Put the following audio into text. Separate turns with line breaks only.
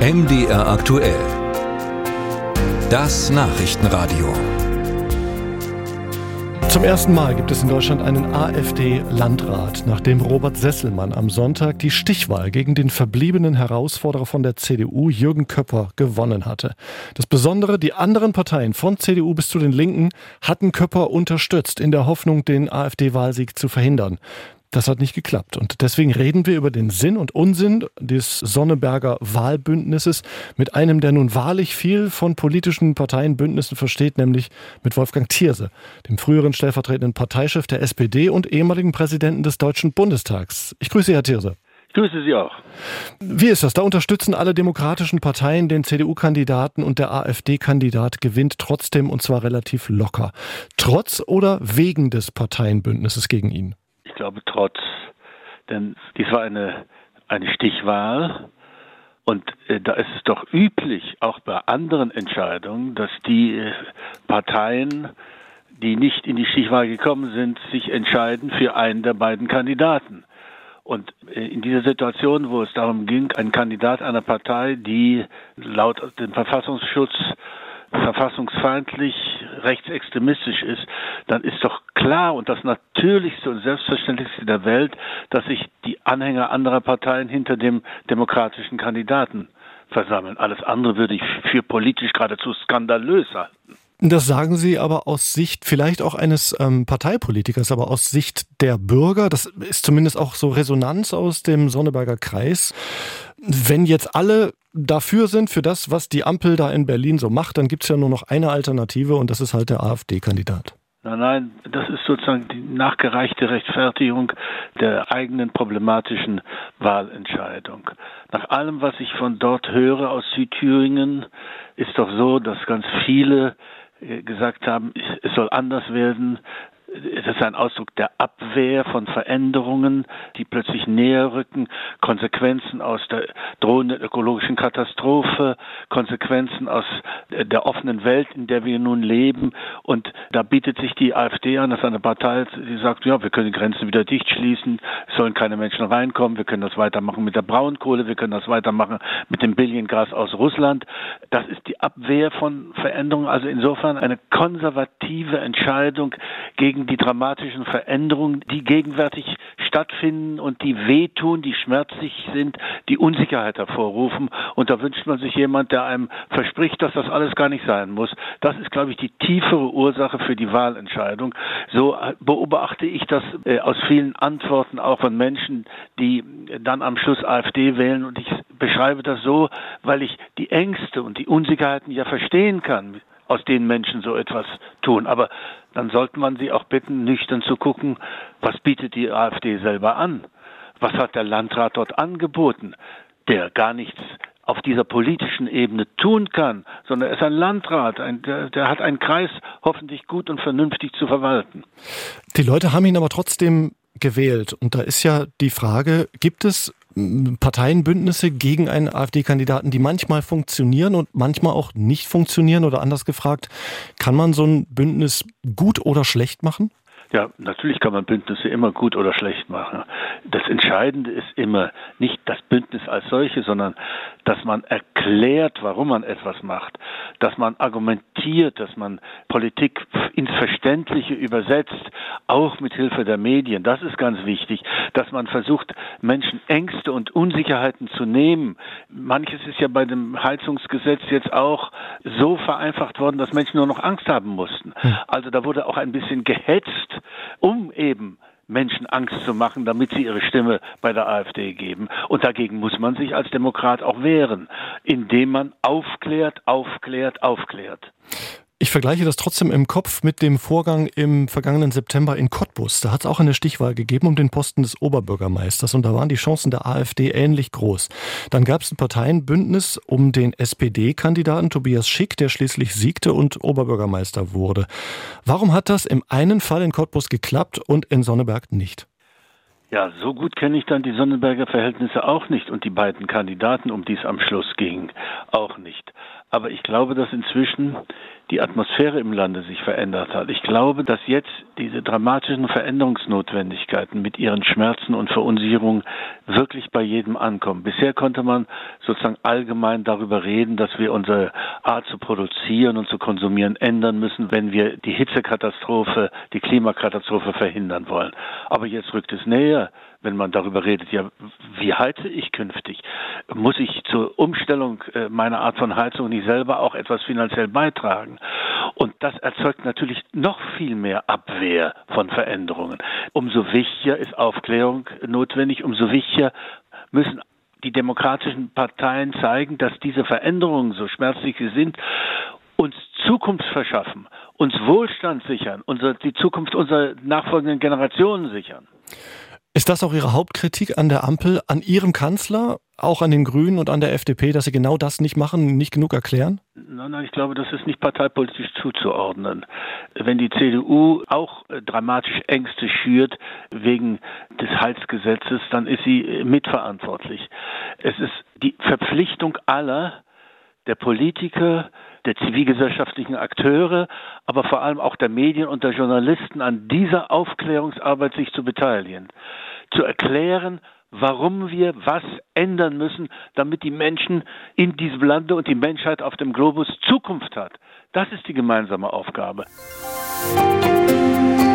MDR aktuell. Das Nachrichtenradio.
Zum ersten Mal gibt es in Deutschland einen AfD-Landrat, nachdem Robert Sesselmann am Sonntag die Stichwahl gegen den verbliebenen Herausforderer von der CDU, Jürgen Köpper, gewonnen hatte. Das Besondere, die anderen Parteien von CDU bis zu den Linken hatten Köpper unterstützt, in der Hoffnung, den AfD-Wahlsieg zu verhindern. Das hat nicht geklappt. Und deswegen reden wir über den Sinn und Unsinn des Sonneberger Wahlbündnisses mit einem, der nun wahrlich viel von politischen Parteienbündnissen versteht, nämlich mit Wolfgang Thierse, dem früheren stellvertretenden Parteichef der SPD und ehemaligen Präsidenten des Deutschen Bundestags. Ich grüße Sie, Herr Thierse.
Ich grüße Sie auch.
Wie ist das? Da unterstützen alle demokratischen Parteien den CDU-Kandidaten und der AfD-Kandidat gewinnt trotzdem und zwar relativ locker. Trotz oder wegen des Parteienbündnisses gegen ihn?
Glaube trotz, denn dies war eine, eine Stichwahl und äh, da ist es doch üblich, auch bei anderen Entscheidungen, dass die äh, Parteien, die nicht in die Stichwahl gekommen sind, sich entscheiden für einen der beiden Kandidaten. Und äh, in dieser Situation, wo es darum ging, ein Kandidat einer Partei, die laut dem Verfassungsschutz verfassungsfeindlich, rechtsextremistisch ist, dann ist doch klar und das Natürlichste und Selbstverständlichste der Welt, dass sich die Anhänger anderer Parteien hinter dem demokratischen Kandidaten versammeln. Alles andere würde ich für politisch geradezu skandalös halten.
Das sagen Sie aber aus Sicht vielleicht auch eines ähm, Parteipolitikers, aber aus Sicht der Bürger. Das ist zumindest auch so Resonanz aus dem Sonneberger Kreis. Wenn jetzt alle dafür sind, für das, was die Ampel da in Berlin so macht, dann gibt es ja nur noch eine Alternative und das ist halt der AfD-Kandidat.
Nein, nein, das ist sozusagen die nachgereichte Rechtfertigung der eigenen problematischen Wahlentscheidung. Nach allem, was ich von dort höre aus Südthüringen, ist doch so, dass ganz viele äh, gesagt haben, es soll anders werden, es ist ein Ausdruck der Abwehr von Veränderungen, die plötzlich näher rücken, Konsequenzen aus der drohenden ökologischen Katastrophe, Konsequenzen aus der offenen Welt, in der wir nun leben. Und da bietet sich die AfD an, das ist eine Partei, die sagt, ja, wir können die Grenzen wieder dicht schließen, es sollen keine Menschen reinkommen, wir können das weitermachen mit der Braunkohle, wir können das weitermachen mit dem Billiengas aus Russland. Das ist die Abwehr von Veränderungen, also insofern eine konservative Entscheidung gegen gegen die dramatischen Veränderungen, die gegenwärtig stattfinden und die wehtun, die schmerzlich sind, die Unsicherheit hervorrufen. Und da wünscht man sich jemand, der einem verspricht, dass das alles gar nicht sein muss. Das ist, glaube ich, die tiefere Ursache für die Wahlentscheidung. So beobachte ich das äh, aus vielen Antworten auch von Menschen, die dann am Schluss AfD wählen. Und ich beschreibe das so, weil ich die Ängste und die Unsicherheiten ja verstehen kann aus denen Menschen so etwas tun. Aber dann sollte man sie auch bitten, nüchtern zu gucken, was bietet die AfD selber an? Was hat der Landrat dort angeboten, der gar nichts auf dieser politischen Ebene tun kann, sondern er ist ein Landrat, ein, der, der hat einen Kreis hoffentlich gut und vernünftig zu verwalten.
Die Leute haben ihn aber trotzdem gewählt. Und da ist ja die Frage, gibt es Parteienbündnisse gegen einen AfD-Kandidaten, die manchmal funktionieren und manchmal auch nicht funktionieren? Oder anders gefragt, kann man so ein Bündnis gut oder schlecht machen?
Ja, natürlich kann man Bündnisse immer gut oder schlecht machen. Das Entscheidende ist immer nicht das Bündnis als solche, sondern dass man erklärt, warum man etwas macht, dass man argumentiert, dass man Politik ins Verständliche übersetzt, auch mit Hilfe der Medien. Das ist ganz wichtig, dass man versucht, Menschen Ängste und Unsicherheiten zu nehmen. Manches ist ja bei dem Heizungsgesetz jetzt auch so vereinfacht worden, dass Menschen nur noch Angst haben mussten. Hm. Also da wurde auch ein bisschen gehetzt um eben Menschen Angst zu machen, damit sie ihre Stimme bei der AfD geben. Und dagegen muss man sich als Demokrat auch wehren, indem man aufklärt, aufklärt, aufklärt.
Ich vergleiche das trotzdem im Kopf mit dem Vorgang im vergangenen September in Cottbus. Da hat es auch eine Stichwahl gegeben um den Posten des Oberbürgermeisters und da waren die Chancen der AfD ähnlich groß. Dann gab es ein Parteienbündnis um den SPD-Kandidaten Tobias Schick, der schließlich siegte und Oberbürgermeister wurde. Warum hat das im einen Fall in Cottbus geklappt und in Sonneberg nicht?
Ja, so gut kenne ich dann die Sonnenberger Verhältnisse auch nicht und die beiden Kandidaten, um die es am Schluss ging, auch nicht. Aber ich glaube, dass inzwischen die Atmosphäre im Lande sich verändert hat. Ich glaube, dass jetzt diese dramatischen Veränderungsnotwendigkeiten mit ihren Schmerzen und Verunsicherungen wirklich bei jedem ankommen. Bisher konnte man sozusagen allgemein darüber reden, dass wir unsere Art zu produzieren und zu konsumieren ändern müssen, wenn wir die Hitzekatastrophe, die Klimakatastrophe verhindern wollen. Aber jetzt rückt es näher wenn man darüber redet, ja, wie heize ich künftig? Muss ich zur Umstellung äh, meiner Art von Heizung nicht selber auch etwas finanziell beitragen? Und das erzeugt natürlich noch viel mehr Abwehr von Veränderungen. Umso wichtiger ist Aufklärung notwendig, umso wichtiger müssen die demokratischen Parteien zeigen, dass diese Veränderungen, so schmerzlich sie sind, uns Zukunft verschaffen, uns Wohlstand sichern, unsere, die Zukunft unserer nachfolgenden Generationen sichern.
Ist das auch Ihre Hauptkritik an der Ampel, an Ihrem Kanzler, auch an den Grünen und an der FDP, dass sie genau das nicht machen, nicht genug erklären?
Nein, nein, ich glaube, das ist nicht parteipolitisch zuzuordnen. Wenn die CDU auch äh, dramatisch Ängste schürt wegen des Heizgesetzes, dann ist sie äh, mitverantwortlich. Es ist die Verpflichtung aller, der Politiker, der zivilgesellschaftlichen Akteure, aber vor allem auch der Medien und der Journalisten an dieser Aufklärungsarbeit sich zu beteiligen, zu erklären, warum wir was ändern müssen, damit die Menschen in diesem Lande und die Menschheit auf dem Globus Zukunft hat. Das ist die gemeinsame Aufgabe. Musik